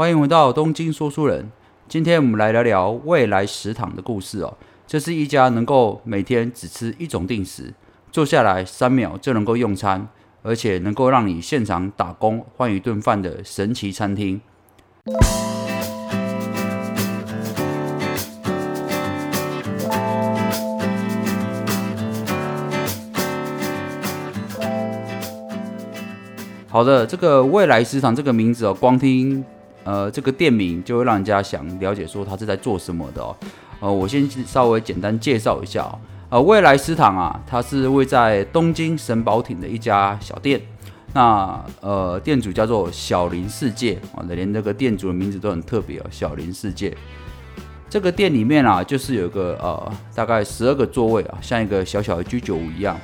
欢迎回到东京说书人。今天我们来聊聊未来食堂的故事哦。这是一家能够每天只吃一种定时，坐下来三秒就能够用餐，而且能够让你现场打工换一顿饭的神奇餐厅。好的，这个未来食堂这个名字哦，光听。呃，这个店名就会让人家想了解说他是在做什么的哦。呃，我先稍微简单介绍一下哦。呃，未来食堂啊，它是位在东京神保町的一家小店。那呃，店主叫做小林世界啊，连这个店主的名字都很特别哦，小林世界。这个店里面啊，就是有个呃，大概十二个座位啊，像一个小小的居酒屋一样。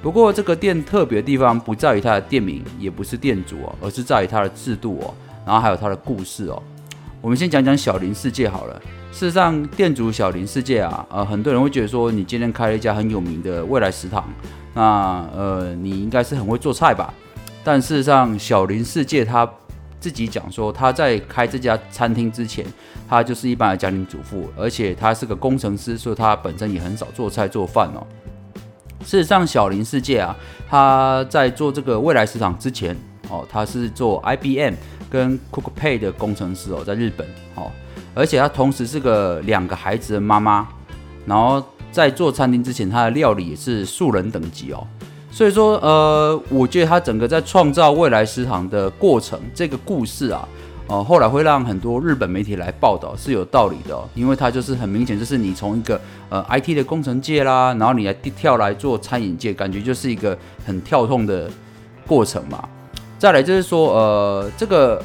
不过这个店特别的地方不在于它的店名，也不是店主哦，而是在于它的制度哦。然后还有他的故事哦，我们先讲讲小林世界好了。事实上，店主小林世界啊，呃，很多人会觉得说，你今天开了一家很有名的未来食堂，那呃，你应该是很会做菜吧？但事实上，小林世界他自己讲说，他在开这家餐厅之前，他就是一般的家庭主妇，而且他是个工程师，所以他本身也很少做菜做饭哦。事实上，小林世界啊，他在做这个未来食堂之前，哦，他是做 IBM。跟 Cookpay 的工程师哦，在日本哦，而且他同时是个两个孩子的妈妈，然后在做餐厅之前，他的料理也是素人等级哦，所以说呃，我觉得他整个在创造未来食堂的过程，这个故事啊，呃，后来会让很多日本媒体来报道是有道理的，因为他就是很明显，就是你从一个呃 IT 的工程界啦，然后你来跳来做餐饮界，感觉就是一个很跳痛的过程嘛。再来就是说，呃，这个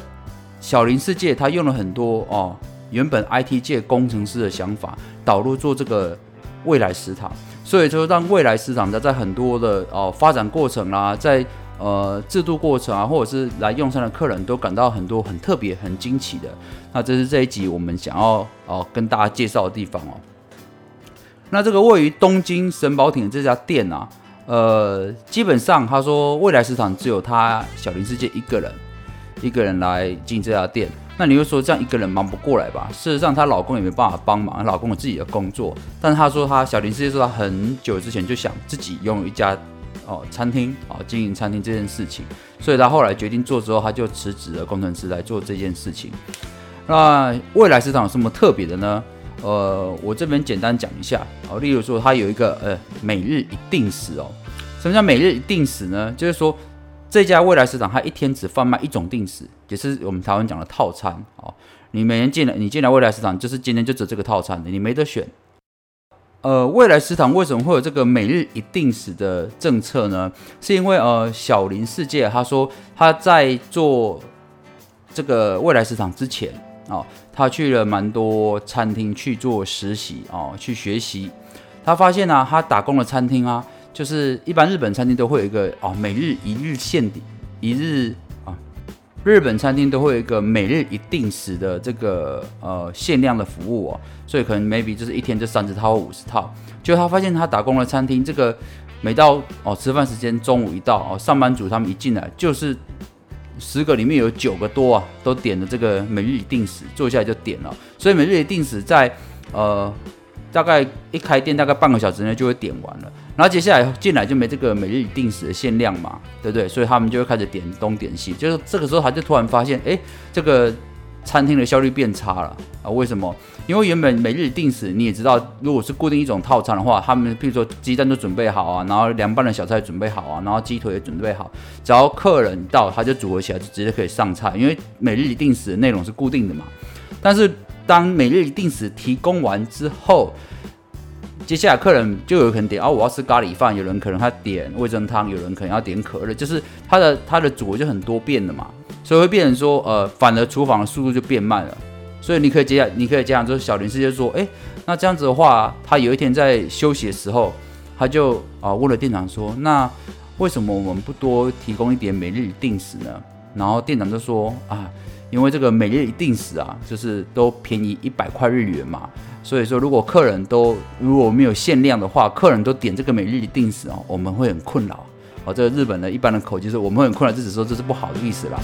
小林世界他用了很多哦，原本 IT 界工程师的想法导入做这个未来食堂，所以说让未来食堂的在很多的哦发展过程啦，在呃制度过程啊，或者是来用餐的客人都感到很多很特别、很惊奇的。那这是这一集我们想要哦跟大家介绍的地方哦。那这个位于东京神保町的这家店啊。呃，基本上他说未来市场只有他小林世界一个人，一个人来进这家店。那你会说这样一个人忙不过来吧？事实上，她老公也没办法帮忙，她老公有自己的工作。但是她说，她小林世界说她很久之前就想自己拥有一家哦餐厅哦经营餐厅这件事情，所以她后来决定做之后，她就辞职了工程师来做这件事情。那未来市场有什么特别的呢？呃，我这边简单讲一下哦。例如说，它有一个呃每日一定时哦。什么叫每日一定时呢？就是说这家未来市场它一天只贩卖一种定时，也是我们台湾讲的套餐哦。你每天进来，你进来未来市场，就是今天就只这个套餐的，你没得选。呃，未来市场为什么会有这个每日一定时的政策呢？是因为呃小林世界他说他在做这个未来市场之前。哦，他去了蛮多餐厅去做实习哦，去学习。他发现呢，他打工的餐厅啊，就是一般日本餐厅都会有一个哦，每日一日限定一日啊，日本餐厅都会有一个每日一定时的这个呃限量的服务哦，所以可能 maybe 就是一天就三十套或五十套。就他发现他打工的餐厅，这个每到哦吃饭时间中午一到哦，上班族他们一进来就是。十个里面有九个多啊，都点了这个每日一定时，坐下来就点了。所以每日一定时在呃大概一开店大概半个小时内就会点完了。然后接下来进来就没这个每日一定时的限量嘛，对不对？所以他们就会开始点东点西。就是这个时候他就突然发现，哎，这个。餐厅的效率变差了啊？为什么？因为原本每日定时，你也知道，如果是固定一种套餐的话，他们譬如说鸡蛋都准备好啊，然后凉拌的小菜准备好啊，然后鸡腿也准备好，只要客人到，他就组合起来就直接可以上菜。因为每日定时的内容是固定的嘛。但是当每日定时提供完之后，接下来客人就有可能点啊，我要吃咖喱饭，有人可能他点味噌汤，有人可能要点可乐，就是他的他的组合就很多变的嘛。所以会变成说，呃，反而厨房的速度就变慢了。所以你可以接下，你可以这样，就是小林师就说，哎，那这样子的话，他有一天在休息的时候，他就啊问了店长说，那为什么我们不多提供一点每日定时呢？然后店长就说，啊，因为这个每日定时啊，就是都便宜一百块日元嘛。所以说，如果客人都如果没有限量的话，客人都点这个每日定时哦，我们会很困扰。哦，这个日本的一般的口气是，我们会很困扰，就只说这是不好的意思啦。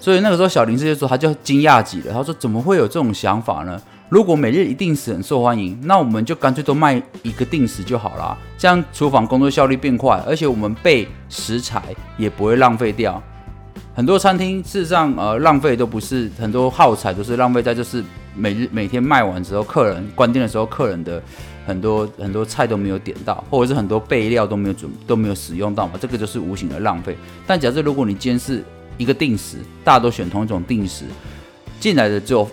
所以那个时候，小林这些说他就惊讶极了，他说怎么会有这种想法呢？如果每日一定时很受欢迎，那我们就干脆都卖一个定时就好了，这样厨房工作效率变快，而且我们备食材也不会浪费掉。很多餐厅事实上呃浪费都不是很多耗材都是浪费在就是每日每天卖完之后，客人关店的时候，客人的很多很多菜都没有点到，或者是很多备料都没有准都没有使用到嘛，这个就是无形的浪费。但假设如果你今天是一个定时，大家都选同一种定时进来的只有。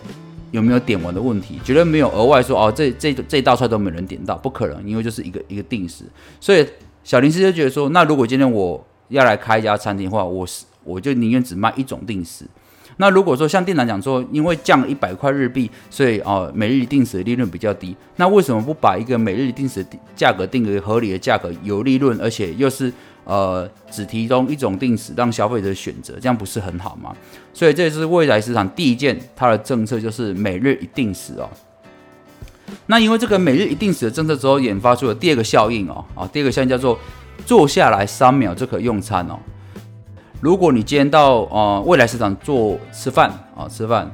有没有点完的问题？绝对没有额外说哦，这这这道菜都没人点到，不可能，因为就是一个一个定时。所以小林师就觉得说，那如果今天我要来开一家餐厅的话，我是我就宁愿只卖一种定时。那如果说像店长讲说，因为降了一百块日币，所以哦每日定时的利润比较低，那为什么不把一个每日定时价格定个合理的价格，有利润，而且又是？呃，只提供一种定时让消费者选择，这样不是很好吗？所以这是未来市场第一件它的政策，就是每日一定时哦。那因为这个每日一定时的政策之后，研发出了第二个效应哦，啊，第二个效应叫做坐下来三秒就可用餐哦。如果你今天到呃未来市场做吃饭啊，吃饭，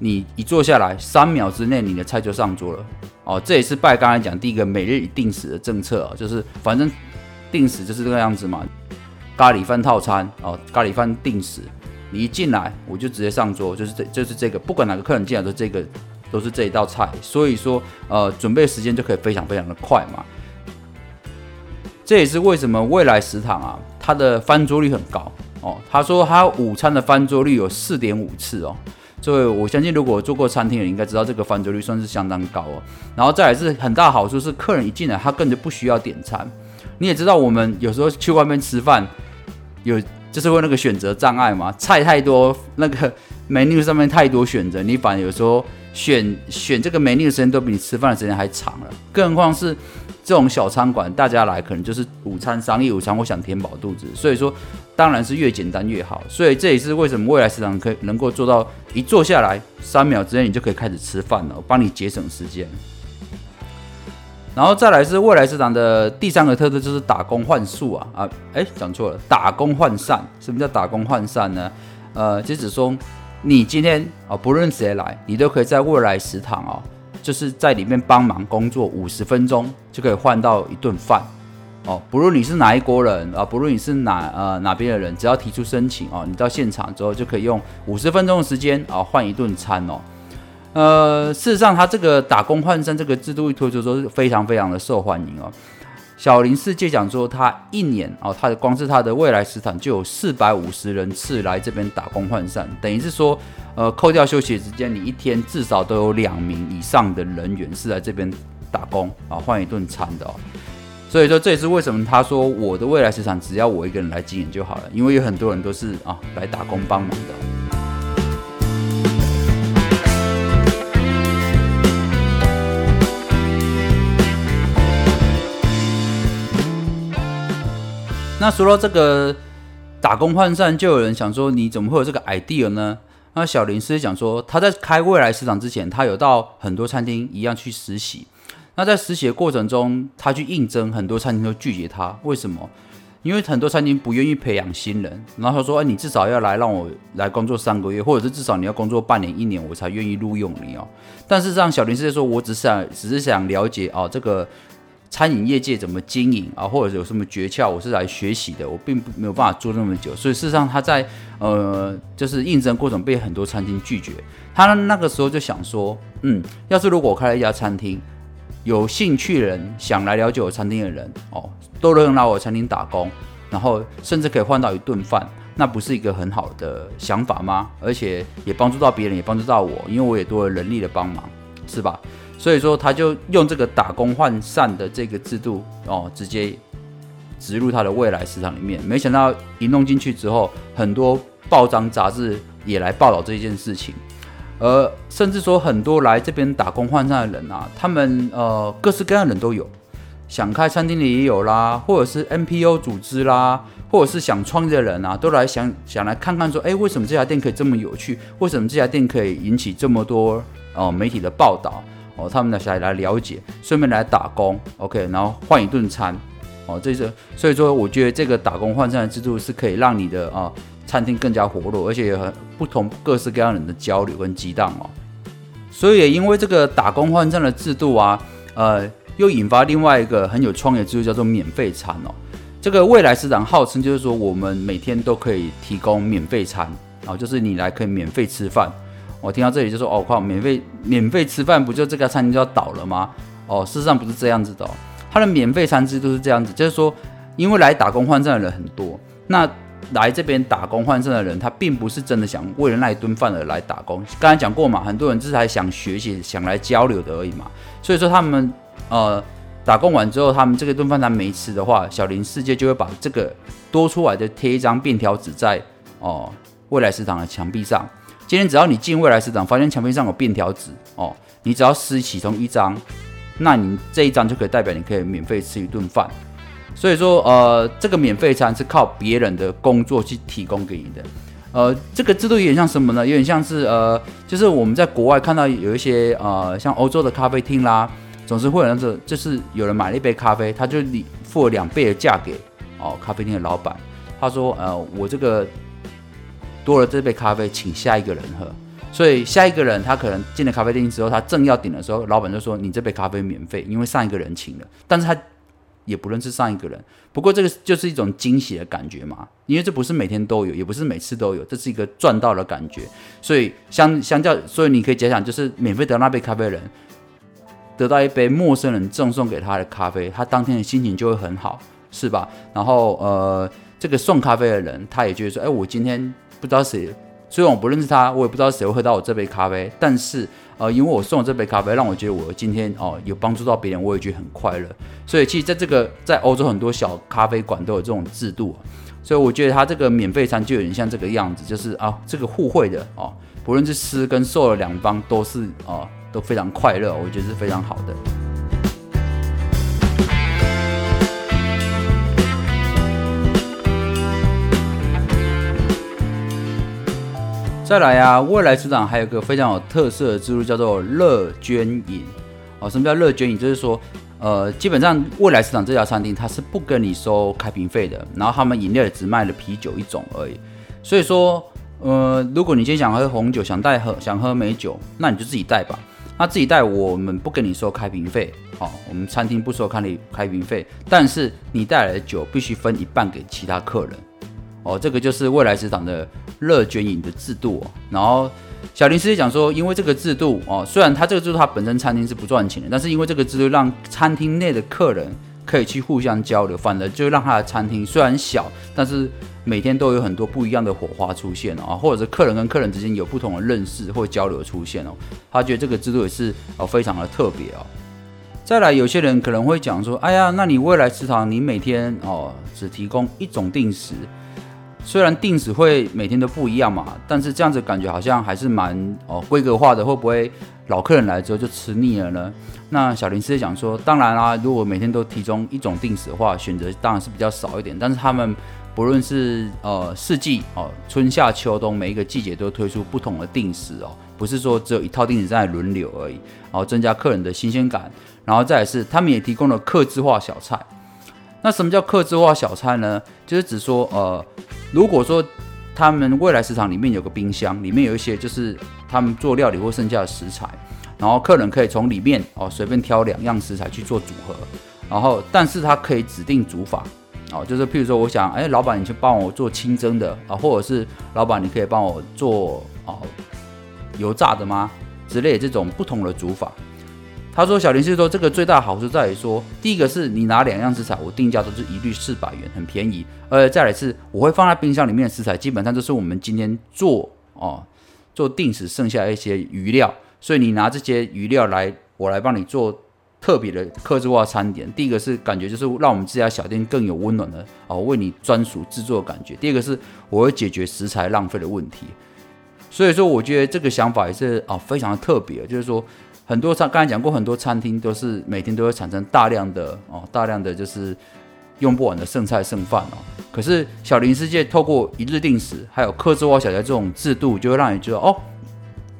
你一坐下来三秒之内，你的菜就上桌了哦。这也是拜刚才讲第一个每日一定时的政策啊，就是反正。定时就是这个样子嘛，咖喱饭套餐哦，咖喱饭定时，你一进来我就直接上桌，就是这就是这个，不管哪个客人进来都这个都是这一道菜，所以说呃准备时间就可以非常非常的快嘛。这也是为什么未来食堂啊，它的翻桌率很高哦。他说他午餐的翻桌率有四点五次哦，所以我相信如果做过餐厅的，应该知道这个翻桌率算是相当高哦。然后再来是很大好处是，客人一进来他根本就不需要点餐。你也知道，我们有时候去外面吃饭，有就是会那个选择障碍嘛，菜太多，那个 menu 上面太多选择，你反而有时候选选这个 menu 的时间都比你吃饭的时间还长了。更何况是这种小餐馆，大家来可能就是午餐、商业午餐，我想填饱肚子，所以说当然是越简单越好。所以这也是为什么未来食堂可以能够做到一坐下来三秒之内你就可以开始吃饭了，帮你节省时间。然后再来是未来市场的第三个特色，就是打工换数啊啊，哎，讲错了，打工换善。什么叫打工换善呢？呃，就是说你今天啊，不论谁来，你都可以在未来食堂啊，就是在里面帮忙工作五十分钟，就可以换到一顿饭哦。不论你是哪一国人啊，不论你是哪呃哪边的人，只要提出申请哦，你到现场之后就可以用五十分钟的时间啊换一顿餐哦。呃，事实上，他这个打工换生这个制度一推出，说是非常非常的受欢迎哦。小林世界讲说，他一年哦，他的光是他的未来食堂就有四百五十人次来这边打工换散，等于是说，呃，扣掉休息时间，你一天至少都有两名以上的人员是来这边打工啊，换一顿餐的哦。所以说，这也是为什么他说我的未来市场只要我一个人来经营就好了，因为有很多人都是啊来打工帮忙的。那除了这个打工换算，就有人想说，你怎么会有这个 idea 呢？那小林是讲说，他在开未来市场之前，他有到很多餐厅一样去实习。那在实习的过程中，他去应征，很多餐厅都拒绝他。为什么？因为很多餐厅不愿意培养新人。然后他说：“哎，你至少要来让我来工作三个月，或者是至少你要工作半年、一年，我才愿意录用你哦。”但是让小林是说，我只是想，只是想了解哦，这个。餐饮业界怎么经营啊，或者有什么诀窍，我是来学习的。我并没有办法做那么久，所以事实上他在呃，就是应征过程被很多餐厅拒绝。他那个时候就想说，嗯，要是如果我开了一家餐厅，有兴趣的人想来了解我餐厅的人哦，都能来我餐厅打工，然后甚至可以换到一顿饭，那不是一个很好的想法吗？而且也帮助到别人，也帮助到我，因为我也多了人力的帮忙，是吧？所以说，他就用这个打工换善的这个制度哦，直接植入他的未来市场里面。没想到一弄进去之后，很多报章杂志也来报道这件事情，而甚至说很多来这边打工换善的人啊，他们呃各式各样的人都有，想开餐厅的也有啦，或者是 NPO 组织啦，或者是想创业的人啊，都来想想来看看说，哎，为什么这家店可以这么有趣？为什么这家店可以引起这么多哦媒体的报道？哦，他们呢想来了解，顺便来打工，OK，然后换一顿餐，哦，这是所以说，我觉得这个打工换餐的制度是可以让你的啊餐厅更加活络，而且有很不同各式各样人的交流跟激荡哦。所以也因为这个打工换餐的制度啊，呃，又引发另外一个很有创意的制度，叫做免费餐哦。这个未来市场号称就是说，我们每天都可以提供免费餐啊，就是你来可以免费吃饭。我听到这里就说，哦靠，免费免费吃饭，不就这个餐厅就要倒了吗？哦，事实上不是这样子的哦，它的免费餐制度是这样子，就是说，因为来打工换证的人很多，那来这边打工换证的人，他并不是真的想为了那一顿饭而来打工。刚才讲过嘛，很多人只是还想学习、想来交流的而已嘛。所以说他们呃打工完之后，他们这个顿饭他没吃的话，小林世界就会把这个多出来的贴一张便条纸在哦未来食堂的墙壁上。今天只要你进未来市场，发现墙壁上有便条纸哦，你只要撕其中一张，那你这一张就可以代表你可以免费吃一顿饭。所以说，呃，这个免费餐是靠别人的工作去提供给你的。呃，这个制度有点像什么呢？有点像是呃，就是我们在国外看到有一些呃，像欧洲的咖啡厅啦，总是会有那种，就是有人买了一杯咖啡，他就付了两倍的价给哦咖啡厅的老板，他说，呃，我这个。多了这杯咖啡，请下一个人喝。所以下一个人他可能进了咖啡店之后，他正要点的时候，老板就说：“你这杯咖啡免费，因为上一个人请了。”但是他也不认识上一个人。不过这个就是一种惊喜的感觉嘛，因为这不是每天都有，也不是每次都有，这是一个赚到的感觉。所以相相较，所以你可以假想，就是免费得到那杯咖啡的人，得到一杯陌生人赠送给他的咖啡，他当天的心情就会很好，是吧？然后呃，这个送咖啡的人，他也觉得说：“哎，我今天。”不知道谁，虽然我不认识他，我也不知道谁会喝到我这杯咖啡，但是呃，因为我送了这杯咖啡，让我觉得我今天哦有帮助到别人，我也觉得很快乐。所以其实在这个在欧洲很多小咖啡馆都有这种制度，所以我觉得他这个免费餐就有点像这个样子，就是啊这个互惠的哦，不论是吃跟受的两方都是哦都非常快乐，我觉得是非常好的。再来啊，未来市场还有个非常有特色的制度，叫做乐捐饮。哦，什么叫乐捐饮？就是说，呃，基本上未来市场这家餐厅它是不跟你收开瓶费的，然后他们饮料也只卖了啤酒一种而已。所以说，呃，如果你今天想喝红酒，想带喝想喝美酒，那你就自己带吧。那自己带，我们不跟你收开瓶费。哦，我们餐厅不收开你开瓶费，但是你带来的酒必须分一半给其他客人。哦，这个就是未来食堂的热卷饮的制度。哦然后小林师姐讲说，因为这个制度哦，虽然他这个制度他本身餐厅是不赚钱的，但是因为这个制度让餐厅内的客人可以去互相交流，反而就让他的餐厅虽然小，但是每天都有很多不一样的火花出现啊，或者是客人跟客人之间有不同的认识或交流出现哦。他觉得这个制度也是哦非常的特别哦。再来，有些人可能会讲说，哎呀，那你未来食堂你每天哦只提供一种定时。虽然定时会每天都不一样嘛，但是这样子感觉好像还是蛮哦规格化的，会不会老客人来之后就吃腻了呢？那小林师讲说，当然啦，如果每天都提供一种定时的话，选择当然是比较少一点。但是他们不论是呃四季哦，春夏秋冬每一个季节都推出不同的定时哦，不是说只有一套定时在轮流而已，然后增加客人的新鲜感。然后再是他们也提供了客制化小菜。那什么叫客制化小菜呢？就是指说呃。如果说他们未来市场里面有个冰箱，里面有一些就是他们做料理或剩下的食材，然后客人可以从里面哦随便挑两样食材去做组合，然后但是他可以指定煮法哦，就是譬如说我想哎老板你去帮我做清蒸的啊，或者是老板你可以帮我做哦油炸的吗之类这种不同的煮法。他说：“小林是说，这个最大好处在于说，第一个是你拿两样食材，我定价都是一律四百元，很便宜。呃，再来是我会放在冰箱里面的食材，基本上都是我们今天做哦做定时剩下一些余料，所以你拿这些余料来，我来帮你做特别的客制化餐点。第一个是感觉就是让我们这家小店更有温暖的哦，为你专属制作的感觉。第二个是我会解决食材浪费的问题。所以说，我觉得这个想法也是啊，非常的特别，就是说。”很多餐刚才讲过，很多餐厅都是每天都会产生大量的哦，大量的就是用不完的剩菜剩饭哦。可是小林世界透过一日定时，还有客制化小菜这种制度，就会让你觉得哦，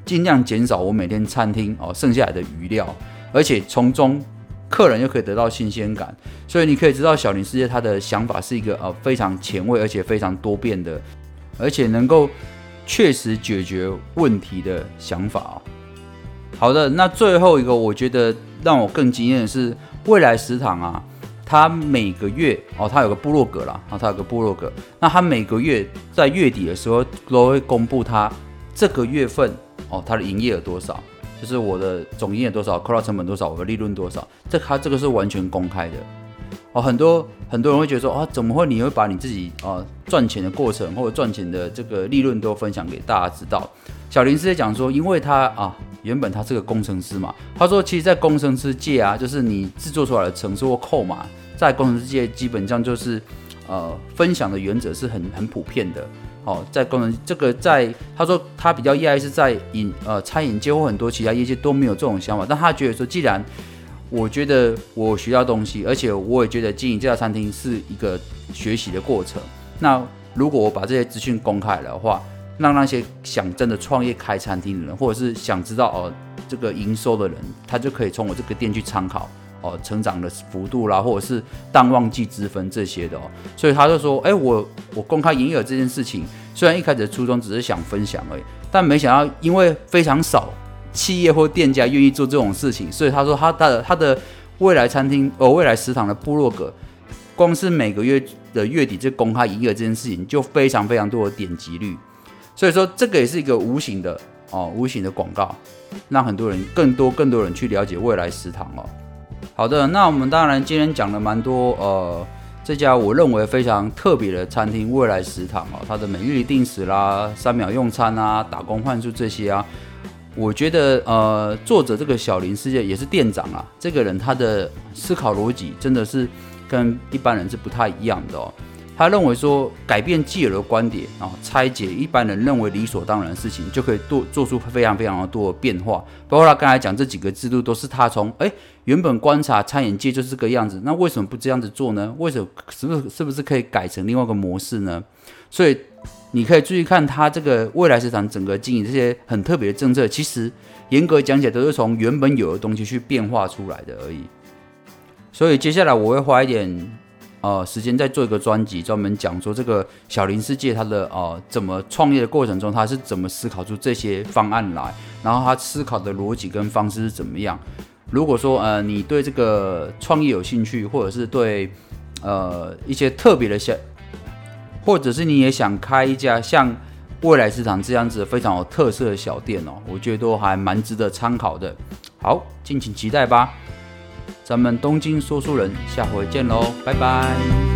尽量减少我每天餐厅哦剩下来的余料，而且从中客人又可以得到新鲜感。所以你可以知道小林世界他的想法是一个呃非常前卫而且非常多变的。而且能够确实解决问题的想法哦。好的，那最后一个我觉得让我更惊艳的是未来食堂啊，它每个月哦，它有个部落格啦，啊，它有个部落格，那它每个月在月底的时候都会公布它这个月份哦，它的营业额多少，就是我的总营业额多少，扣掉成本多少，我的利润多少，这它这个是完全公开的哦。很多很多人会觉得说啊，怎么会你会把你自己啊赚钱的过程或者赚钱的这个利润都分享给大家知道？小林是在讲说，因为他啊。原本他是个工程师嘛，他说，其实，在工程师界啊，就是你制作出来的程式或扣嘛，在工程师界基本上就是，呃，分享的原则是很很普遍的。哦，在工程这个在他说他比较意外是在饮呃餐饮界或很多其他业界都没有这种想法，但他觉得说，既然我觉得我学到东西，而且我也觉得经营这家餐厅是一个学习的过程，那如果我把这些资讯公开的话。让那些想真的创业开餐厅的人，或者是想知道哦这个营收的人，他就可以从我这个店去参考哦成长的幅度啦，或者是淡旺季之分这些的哦。所以他就说，哎，我我公开营业额这件事情，虽然一开始的初衷只是想分享而已，但没想到因为非常少企业或店家愿意做这种事情，所以他说他的他的未来餐厅哦未来食堂的部落格，光是每个月的月底就公开营业额这件事情，就非常非常多的点击率。所以说，这个也是一个无形的哦，无形的广告，让很多人更多更多人去了解未来食堂哦。好的，那我们当然今天讲了蛮多呃，这家我认为非常特别的餐厅未来食堂哦，它的每日定时啦、三秒用餐啊、打工换数这些啊，我觉得呃，作者这个小林世界也是店长啊，这个人他的思考逻辑真的是跟一般人是不太一样的哦。他认为说，改变既有的观点啊，拆解一般人认为理所当然的事情，就可以做做出非常非常的多的变化。包括他刚才讲这几个制度，都是他从哎原本观察餐饮界就是这个样子，那为什么不这样子做呢？为什么是不是是不是可以改成另外一个模式呢？所以你可以注意看他这个未来市场整个经营这些很特别的政策，其实严格讲起来都是从原本有的东西去变化出来的而已。所以接下来我会花一点。呃，时间再做一个专辑，专门讲说这个小林世界他的呃怎么创业的过程中，他是怎么思考出这些方案来，然后他思考的逻辑跟方式是怎么样。如果说呃你对这个创业有兴趣，或者是对呃一些特别的小，或者是你也想开一家像未来市场这样子非常有特色的小店哦，我觉得都还蛮值得参考的。好，敬请期待吧。咱们东京说书人，下回见喽，拜拜。